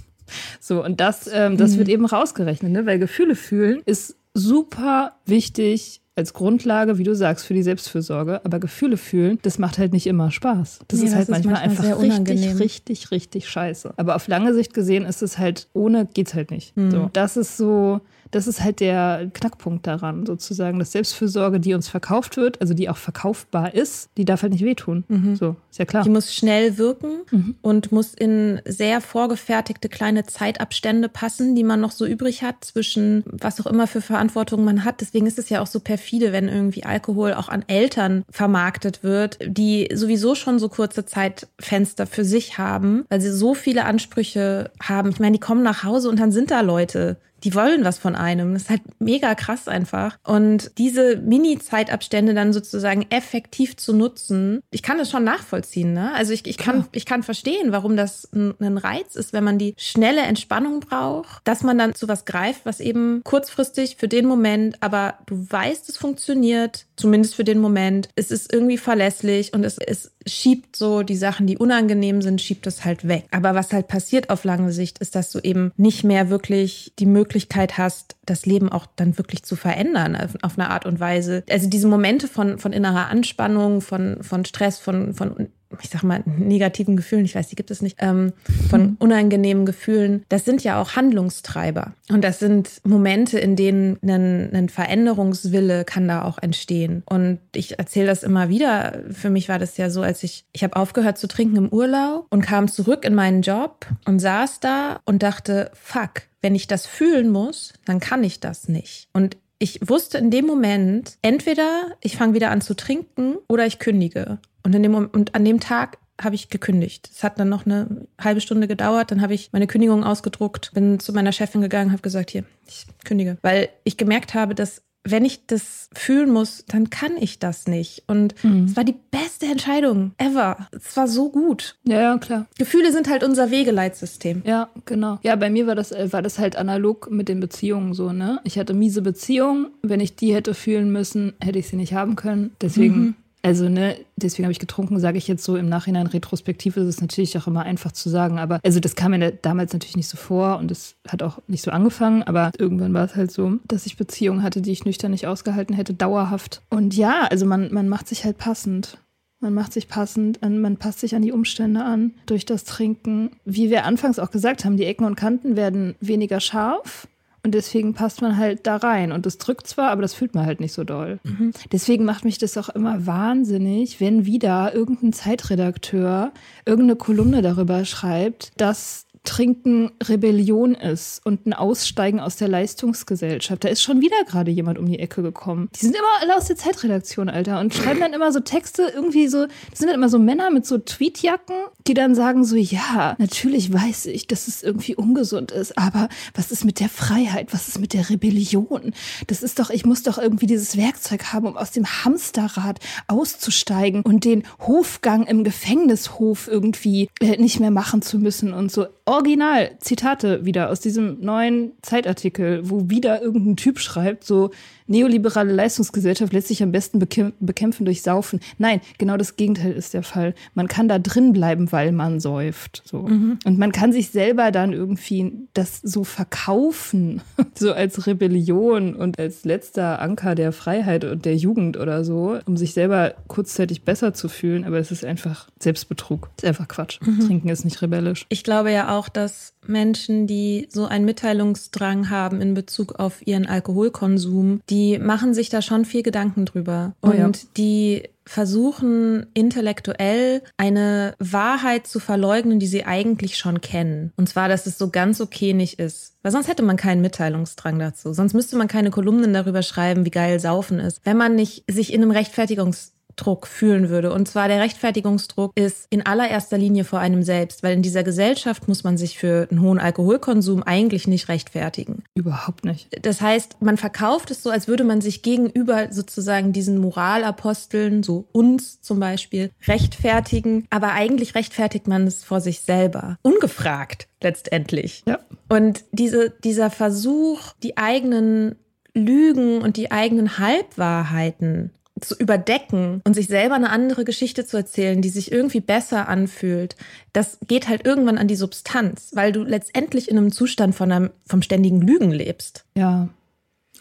So, und das, ähm, das mhm. wird eben rausgerechnet, ne? weil Gefühle fühlen ist super wichtig als Grundlage, wie du sagst, für die Selbstfürsorge. Aber Gefühle fühlen, das macht halt nicht immer Spaß. Das nee, ist halt das manchmal, ist manchmal, einfach richtig, richtig, richtig scheiße. Aber auf lange Sicht gesehen ist es halt, ohne geht's halt nicht. Mhm. So, das ist so, das ist halt der Knackpunkt daran, sozusagen, dass Selbstfürsorge, die uns verkauft wird, also die auch verkaufbar ist, die darf halt nicht wehtun. Mhm. So, ist ja klar. Die muss schnell wirken mhm. und muss in sehr vorgefertigte kleine Zeitabstände passen, die man noch so übrig hat zwischen was auch immer für Verantwortung man hat. Deswegen ist es ja auch so perfide, wenn irgendwie Alkohol auch an Eltern vermarktet wird, die sowieso schon so kurze Zeitfenster für sich haben, weil sie so viele Ansprüche haben. Ich meine, die kommen nach Hause und dann sind da Leute, die wollen was von einem. Das ist halt mega krass einfach. Und diese Mini-Zeitabstände dann sozusagen effektiv zu nutzen, ich kann das schon nachvollziehen. Ne? Also ich, ich, kann, ich kann verstehen, warum das ein, ein Reiz ist, wenn man die schnelle Entspannung braucht, dass man dann zu was greift, was eben kurzfristig für den Moment, aber du weißt, es funktioniert, zumindest für den Moment. Es ist irgendwie verlässlich und es, es schiebt so die Sachen, die unangenehm sind, schiebt es halt weg. Aber was halt passiert auf lange Sicht, ist, dass du eben nicht mehr wirklich die Möglichkeit hast, das Leben auch dann wirklich zu verändern auf, auf eine Art und Weise. Also diese Momente von, von innerer Anspannung, von, von Stress, von, von ich sag mal, negativen Gefühlen, ich weiß, die gibt es nicht, ähm, von unangenehmen Gefühlen, das sind ja auch Handlungstreiber. Und das sind Momente, in denen ein, ein Veränderungswille kann da auch entstehen. Und ich erzähle das immer wieder. Für mich war das ja so, als ich, ich habe aufgehört zu trinken im Urlaub und kam zurück in meinen Job und saß da und dachte, fuck, wenn ich das fühlen muss, dann kann ich das nicht. Und ich wusste in dem Moment, entweder ich fange wieder an zu trinken oder ich kündige. Und, in dem, und an dem Tag habe ich gekündigt. Es hat dann noch eine halbe Stunde gedauert. Dann habe ich meine Kündigung ausgedruckt, bin zu meiner Chefin gegangen, habe gesagt, hier, ich kündige. Weil ich gemerkt habe, dass wenn ich das fühlen muss, dann kann ich das nicht. Und mhm. es war die beste Entscheidung ever. Es war so gut. Ja, ja, klar. Gefühle sind halt unser Wegeleitsystem. Ja, genau. Ja, bei mir war das, äh, war das halt analog mit den Beziehungen so, ne? Ich hatte miese Beziehungen. Wenn ich die hätte fühlen müssen, hätte ich sie nicht haben können. Deswegen mhm. Also, ne, deswegen habe ich getrunken, sage ich jetzt so im Nachhinein retrospektiv ist es natürlich auch immer einfach zu sagen. Aber also das kam mir damals natürlich nicht so vor und es hat auch nicht so angefangen. Aber irgendwann war es halt so, dass ich Beziehungen hatte, die ich nüchtern nicht ausgehalten hätte, dauerhaft. Und ja, also man, man macht sich halt passend. Man macht sich passend, man passt sich an die Umstände an durch das Trinken. Wie wir anfangs auch gesagt haben, die Ecken und Kanten werden weniger scharf und deswegen passt man halt da rein. Und das drückt zwar, aber das fühlt man halt nicht so doll. Mhm. Deswegen macht mich das auch immer wahnsinnig, wenn wieder irgendein Zeitredakteur irgendeine Kolumne darüber schreibt, dass Trinken Rebellion ist und ein Aussteigen aus der Leistungsgesellschaft. Da ist schon wieder gerade jemand um die Ecke gekommen. Die sind immer alle aus der Zeitredaktion, Alter, und schreiben dann immer so Texte, irgendwie so, das sind dann immer so Männer mit so Tweetjacken, die dann sagen so, ja, natürlich weiß ich, dass es irgendwie ungesund ist, aber was ist mit der Freiheit? Was ist mit der Rebellion? Das ist doch, ich muss doch irgendwie dieses Werkzeug haben, um aus dem Hamsterrad auszusteigen und den Hofgang im Gefängnishof irgendwie äh, nicht mehr machen zu müssen und so Original Zitate wieder aus diesem neuen Zeitartikel, wo wieder irgendein Typ schreibt, so neoliberale Leistungsgesellschaft lässt sich am besten bekämpfen durch Saufen. Nein, genau das Gegenteil ist der Fall. Man kann da drin bleiben, weil man säuft. So. Mhm. Und man kann sich selber dann irgendwie das so verkaufen, so als Rebellion und als letzter Anker der Freiheit und der Jugend oder so, um sich selber kurzzeitig besser zu fühlen. Aber es ist einfach Selbstbetrug. Es ist einfach Quatsch. Mhm. Trinken ist nicht rebellisch. Ich glaube ja auch, dass Menschen, die so einen Mitteilungsdrang haben in Bezug auf ihren Alkoholkonsum, die machen sich da schon viel Gedanken drüber. Oh, und ja. die versuchen intellektuell eine Wahrheit zu verleugnen, die sie eigentlich schon kennen. Und zwar, dass es so ganz okay nicht ist. Weil sonst hätte man keinen Mitteilungsdrang dazu. Sonst müsste man keine Kolumnen darüber schreiben, wie geil Saufen ist. Wenn man nicht sich in einem Rechtfertigungs Druck fühlen würde. Und zwar der Rechtfertigungsdruck ist in allererster Linie vor einem selbst, weil in dieser Gesellschaft muss man sich für einen hohen Alkoholkonsum eigentlich nicht rechtfertigen. Überhaupt nicht. Das heißt, man verkauft es so, als würde man sich gegenüber sozusagen diesen Moralaposteln, so uns zum Beispiel, rechtfertigen. Aber eigentlich rechtfertigt man es vor sich selber. Ungefragt letztendlich. Ja. Und diese, dieser Versuch, die eigenen Lügen und die eigenen Halbwahrheiten zu überdecken und sich selber eine andere Geschichte zu erzählen, die sich irgendwie besser anfühlt, das geht halt irgendwann an die Substanz, weil du letztendlich in einem Zustand von einem, vom ständigen Lügen lebst. Ja.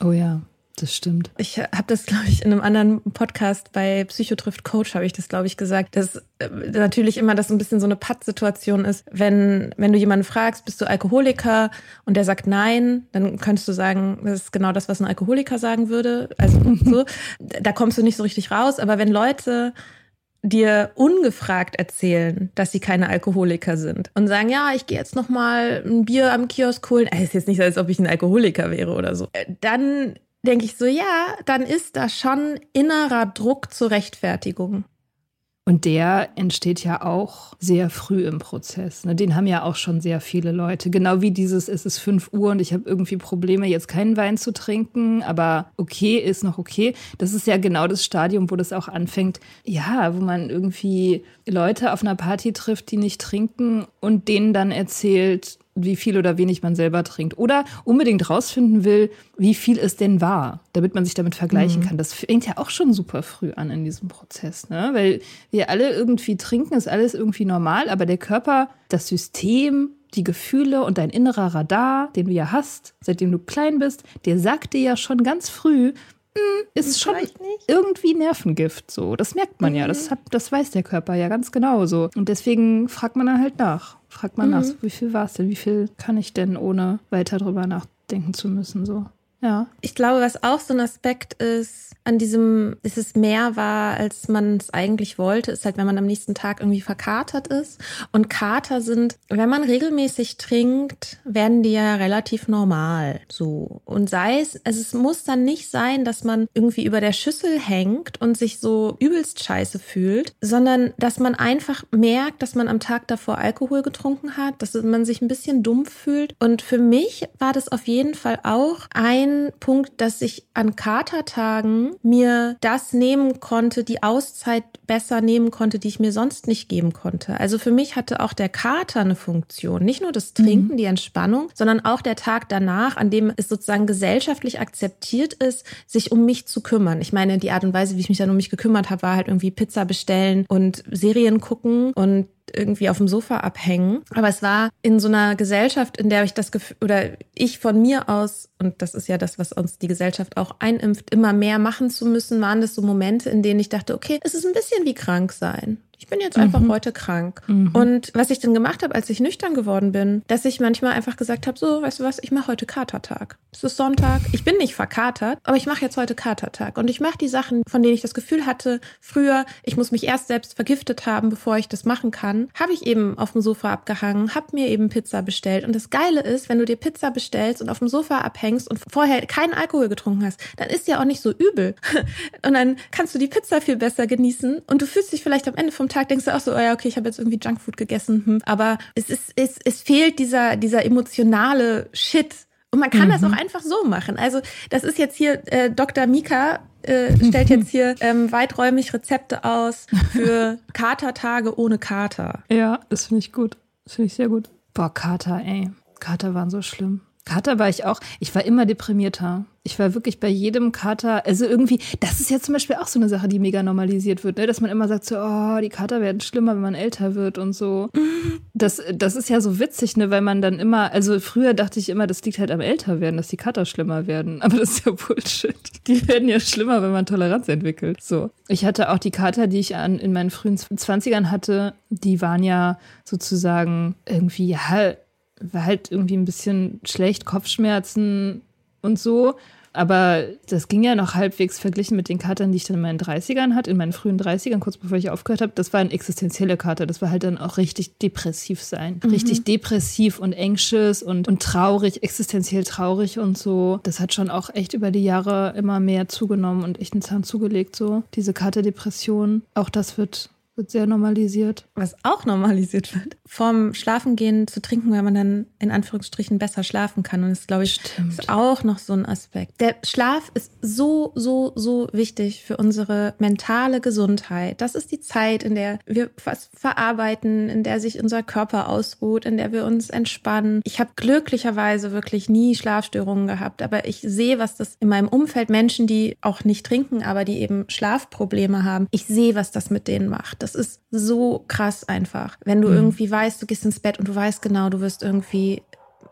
Oh ja. Das stimmt. Ich habe das, glaube ich, in einem anderen Podcast bei Psychotrift Coach habe ich das, glaube ich, gesagt, dass äh, natürlich immer das ein bisschen so eine Pattsituation ist. Wenn, wenn du jemanden fragst, bist du Alkoholiker und der sagt nein, dann könntest du sagen, das ist genau das, was ein Alkoholiker sagen würde. Also so, da kommst du nicht so richtig raus. Aber wenn Leute dir ungefragt erzählen, dass sie keine Alkoholiker sind und sagen, ja, ich gehe jetzt noch mal ein Bier am Kiosk holen. Es ist jetzt nicht so, als ob ich ein Alkoholiker wäre oder so. Äh, dann denke ich so, ja, dann ist da schon innerer Druck zur Rechtfertigung. Und der entsteht ja auch sehr früh im Prozess. Ne? Den haben ja auch schon sehr viele Leute. Genau wie dieses, es ist 5 Uhr und ich habe irgendwie Probleme, jetzt keinen Wein zu trinken, aber okay ist noch okay. Das ist ja genau das Stadium, wo das auch anfängt. Ja, wo man irgendwie Leute auf einer Party trifft, die nicht trinken und denen dann erzählt, wie viel oder wenig man selber trinkt. Oder unbedingt rausfinden will, wie viel es denn war, damit man sich damit vergleichen mhm. kann. Das fängt ja auch schon super früh an in diesem Prozess, ne? Weil wir alle irgendwie trinken, ist alles irgendwie normal, aber der Körper, das System, die Gefühle und dein innerer Radar, den du ja hast, seitdem du klein bist, der sagt dir ja schon ganz früh, hm, ist schon irgendwie Nervengift so. Das merkt man mhm. ja. Das, mhm. hat, das weiß der Körper ja ganz genau so. Und deswegen fragt man dann halt nach. Fragt man mhm. nach, wie viel war es denn? Wie viel kann ich denn, ohne weiter drüber nachdenken zu müssen? So. Ja. Ich glaube, was auch so ein Aspekt ist, an diesem, ist es mehr war, als man es eigentlich wollte, ist halt, wenn man am nächsten Tag irgendwie verkatert ist. Und Kater sind, wenn man regelmäßig trinkt, werden die ja relativ normal. So. Und sei es, also es muss dann nicht sein, dass man irgendwie über der Schüssel hängt und sich so übelst scheiße fühlt, sondern dass man einfach merkt, dass man am Tag davor Alkohol getrunken hat, dass man sich ein bisschen dumpf fühlt. Und für mich war das auf jeden Fall auch ein Punkt, dass ich an Katertagen mir das nehmen konnte, die Auszeit besser nehmen konnte, die ich mir sonst nicht geben konnte. Also für mich hatte auch der Kater eine Funktion. Nicht nur das Trinken, mhm. die Entspannung, sondern auch der Tag danach, an dem es sozusagen gesellschaftlich akzeptiert ist, sich um mich zu kümmern. Ich meine, die Art und Weise, wie ich mich dann um mich gekümmert habe, war halt irgendwie Pizza bestellen und Serien gucken und irgendwie auf dem Sofa abhängen. Aber es war in so einer Gesellschaft, in der ich das Gefühl, oder ich von mir aus, und das ist ja das, was uns die Gesellschaft auch einimpft, immer mehr machen zu müssen, waren das so Momente, in denen ich dachte, okay, es ist ein bisschen wie krank sein ich bin jetzt einfach mhm. heute krank. Mhm. Und was ich dann gemacht habe, als ich nüchtern geworden bin, dass ich manchmal einfach gesagt habe, so, weißt du was, ich mache heute Katertag. Es ist Sonntag, ich bin nicht verkatert, aber ich mache jetzt heute Katertag. Und ich mache die Sachen, von denen ich das Gefühl hatte, früher, ich muss mich erst selbst vergiftet haben, bevor ich das machen kann, habe ich eben auf dem Sofa abgehangen, habe mir eben Pizza bestellt. Und das Geile ist, wenn du dir Pizza bestellst und auf dem Sofa abhängst und vorher keinen Alkohol getrunken hast, dann ist ja auch nicht so übel. Und dann kannst du die Pizza viel besser genießen und du fühlst dich vielleicht am Ende vom Tag denkst du auch so, oh ja, okay, ich habe jetzt irgendwie Junkfood gegessen. Hm. Aber es ist, es, es fehlt dieser, dieser emotionale Shit. Und man kann mhm. das auch einfach so machen. Also das ist jetzt hier, äh, Dr. Mika äh, stellt jetzt hier ähm, weiträumig Rezepte aus für Katertage ohne Kater. Ja, das finde ich gut. Das finde ich sehr gut. Boah, Kater, ey. Kater waren so schlimm. Kater war ich auch. Ich war immer deprimierter. Ich war wirklich bei jedem Kater, also irgendwie, das ist ja zum Beispiel auch so eine Sache, die mega normalisiert wird, ne? dass man immer sagt so, oh, die Kater werden schlimmer, wenn man älter wird und so. Das, das ist ja so witzig, ne, weil man dann immer, also früher dachte ich immer, das liegt halt am Älterwerden, dass die Kater schlimmer werden, aber das ist ja Bullshit. Die werden ja schlimmer, wenn man Toleranz entwickelt. So. Ich hatte auch die Kater, die ich an, in meinen frühen Zwanzigern hatte, die waren ja sozusagen irgendwie, ja, war halt irgendwie ein bisschen schlecht, Kopfschmerzen und so. Aber das ging ja noch halbwegs verglichen mit den Katern, die ich dann in meinen 30ern hatte, in meinen frühen 30ern, kurz bevor ich aufgehört habe. Das war ein existenzielle Kater. Das war halt dann auch richtig depressiv sein. Mhm. Richtig depressiv und anxious und, und traurig, existenziell traurig und so. Das hat schon auch echt über die Jahre immer mehr zugenommen und echt einen Zahn zugelegt, so. Diese Katerdepression. Auch das wird wird sehr normalisiert. Was auch normalisiert wird, vorm Schlafengehen zu trinken, weil man dann in Anführungsstrichen besser schlafen kann. Und das, glaube ich, Stimmt. ist auch noch so ein Aspekt. Der Schlaf ist so, so, so wichtig für unsere mentale Gesundheit. Das ist die Zeit, in der wir was verarbeiten, in der sich unser Körper ausruht, in der wir uns entspannen. Ich habe glücklicherweise wirklich nie Schlafstörungen gehabt, aber ich sehe, was das in meinem Umfeld Menschen, die auch nicht trinken, aber die eben Schlafprobleme haben, ich sehe, was das mit denen macht. Das ist so krass einfach. Wenn du mhm. irgendwie weißt, du gehst ins Bett und du weißt genau, du wirst irgendwie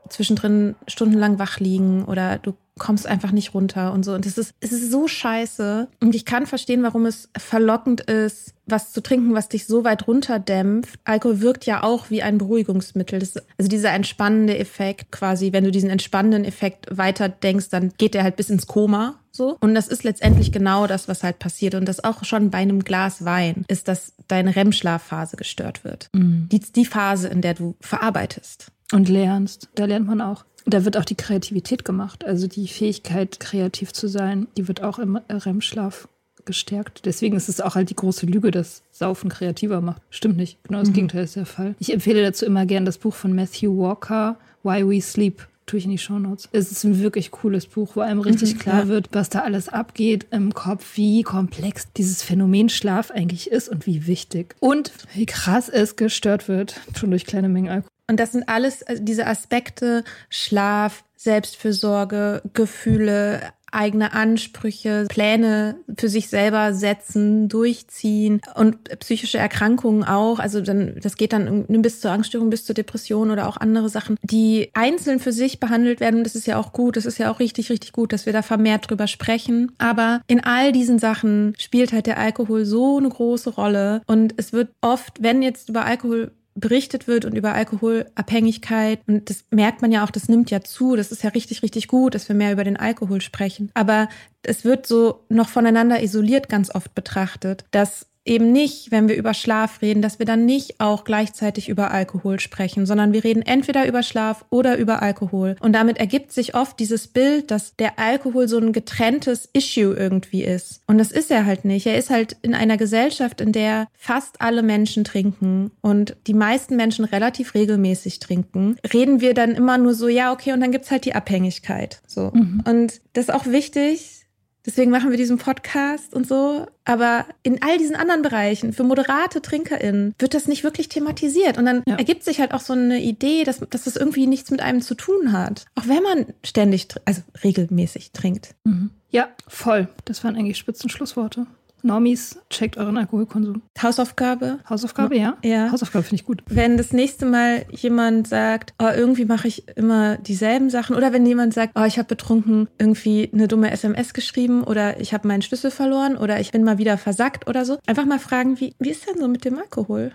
zwischendrin stundenlang wach liegen oder du kommst einfach nicht runter und so. Und es ist, es ist so scheiße. Und ich kann verstehen, warum es verlockend ist, was zu trinken, was dich so weit runterdämpft. Alkohol wirkt ja auch wie ein Beruhigungsmittel. Das, also dieser entspannende Effekt quasi, wenn du diesen entspannenden Effekt weiter denkst, dann geht der halt bis ins Koma. So. Und das ist letztendlich genau das, was halt passiert. Und das auch schon bei einem Glas Wein ist, dass deine REM-Schlafphase gestört wird. Mhm. Die, die Phase, in der du verarbeitest. Und lernst. Da lernt man auch. Da wird auch die Kreativität gemacht. Also die Fähigkeit, kreativ zu sein, die wird auch im REM-Schlaf gestärkt. Deswegen ist es auch halt die große Lüge, dass Saufen kreativer macht. Stimmt nicht. Genau das mhm. Gegenteil ist der Fall. Ich empfehle dazu immer gern das Buch von Matthew Walker, Why We Sleep tue ich in die Shownotes. Es ist ein wirklich cooles Buch, wo einem richtig mhm, klar ja. wird, was da alles abgeht im Kopf, wie komplex dieses Phänomen Schlaf eigentlich ist und wie wichtig. Und wie krass es gestört wird, schon durch kleine Mengen Alkohol. Und das sind alles äh, diese Aspekte, Schlaf, Selbstfürsorge, Gefühle, eigene Ansprüche, Pläne für sich selber setzen, durchziehen und psychische Erkrankungen auch. Also dann, das geht dann bis zur Angststörung, bis zur Depression oder auch andere Sachen, die einzeln für sich behandelt werden. Und das ist ja auch gut. Das ist ja auch richtig, richtig gut, dass wir da vermehrt drüber sprechen. Aber in all diesen Sachen spielt halt der Alkohol so eine große Rolle. Und es wird oft, wenn jetzt über Alkohol berichtet wird und über Alkoholabhängigkeit. Und das merkt man ja auch, das nimmt ja zu. Das ist ja richtig, richtig gut, dass wir mehr über den Alkohol sprechen. Aber es wird so noch voneinander isoliert ganz oft betrachtet, dass eben nicht, wenn wir über Schlaf reden, dass wir dann nicht auch gleichzeitig über Alkohol sprechen, sondern wir reden entweder über Schlaf oder über Alkohol. Und damit ergibt sich oft dieses Bild, dass der Alkohol so ein getrenntes Issue irgendwie ist. Und das ist er halt nicht. Er ist halt in einer Gesellschaft, in der fast alle Menschen trinken und die meisten Menschen relativ regelmäßig trinken, reden wir dann immer nur so, ja, okay, und dann gibt's halt die Abhängigkeit. So. Mhm. Und das ist auch wichtig, Deswegen machen wir diesen Podcast und so. Aber in all diesen anderen Bereichen, für moderate TrinkerInnen, wird das nicht wirklich thematisiert. Und dann ja. ergibt sich halt auch so eine Idee, dass, dass das irgendwie nichts mit einem zu tun hat. Auch wenn man ständig, also regelmäßig trinkt. Mhm. Ja, voll. Das waren eigentlich Spitzenschlussworte. Normis, checkt euren Alkoholkonsum. Hausaufgabe. Hausaufgabe, ja? Ja. Hausaufgabe finde ich gut. Wenn das nächste Mal jemand sagt, oh, irgendwie mache ich immer dieselben Sachen, oder wenn jemand sagt, oh, ich habe betrunken irgendwie eine dumme SMS geschrieben oder ich habe meinen Schlüssel verloren oder ich bin mal wieder versackt oder so, einfach mal fragen, wie, wie ist denn so mit dem Alkohol?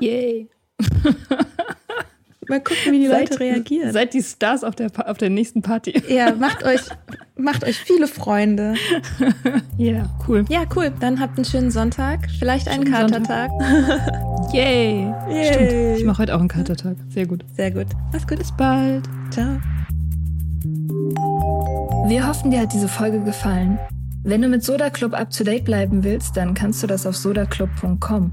Yay. Mal gucken, wie die seid, Leute reagieren. Seid die Stars auf der, auf der nächsten Party. Ja, macht euch, macht euch viele Freunde. Ja, yeah, cool. Ja, cool. Dann habt einen schönen Sonntag. Vielleicht einen schönen Katertag. Yay. Yay. Stimmt. Ich mache heute auch einen Katertag. Sehr gut. Sehr gut. Mach's gut. Bis bald. Ciao. Wir hoffen, dir hat diese Folge gefallen. Wenn du mit Soda Club up to date bleiben willst, dann kannst du das auf sodaclub.com.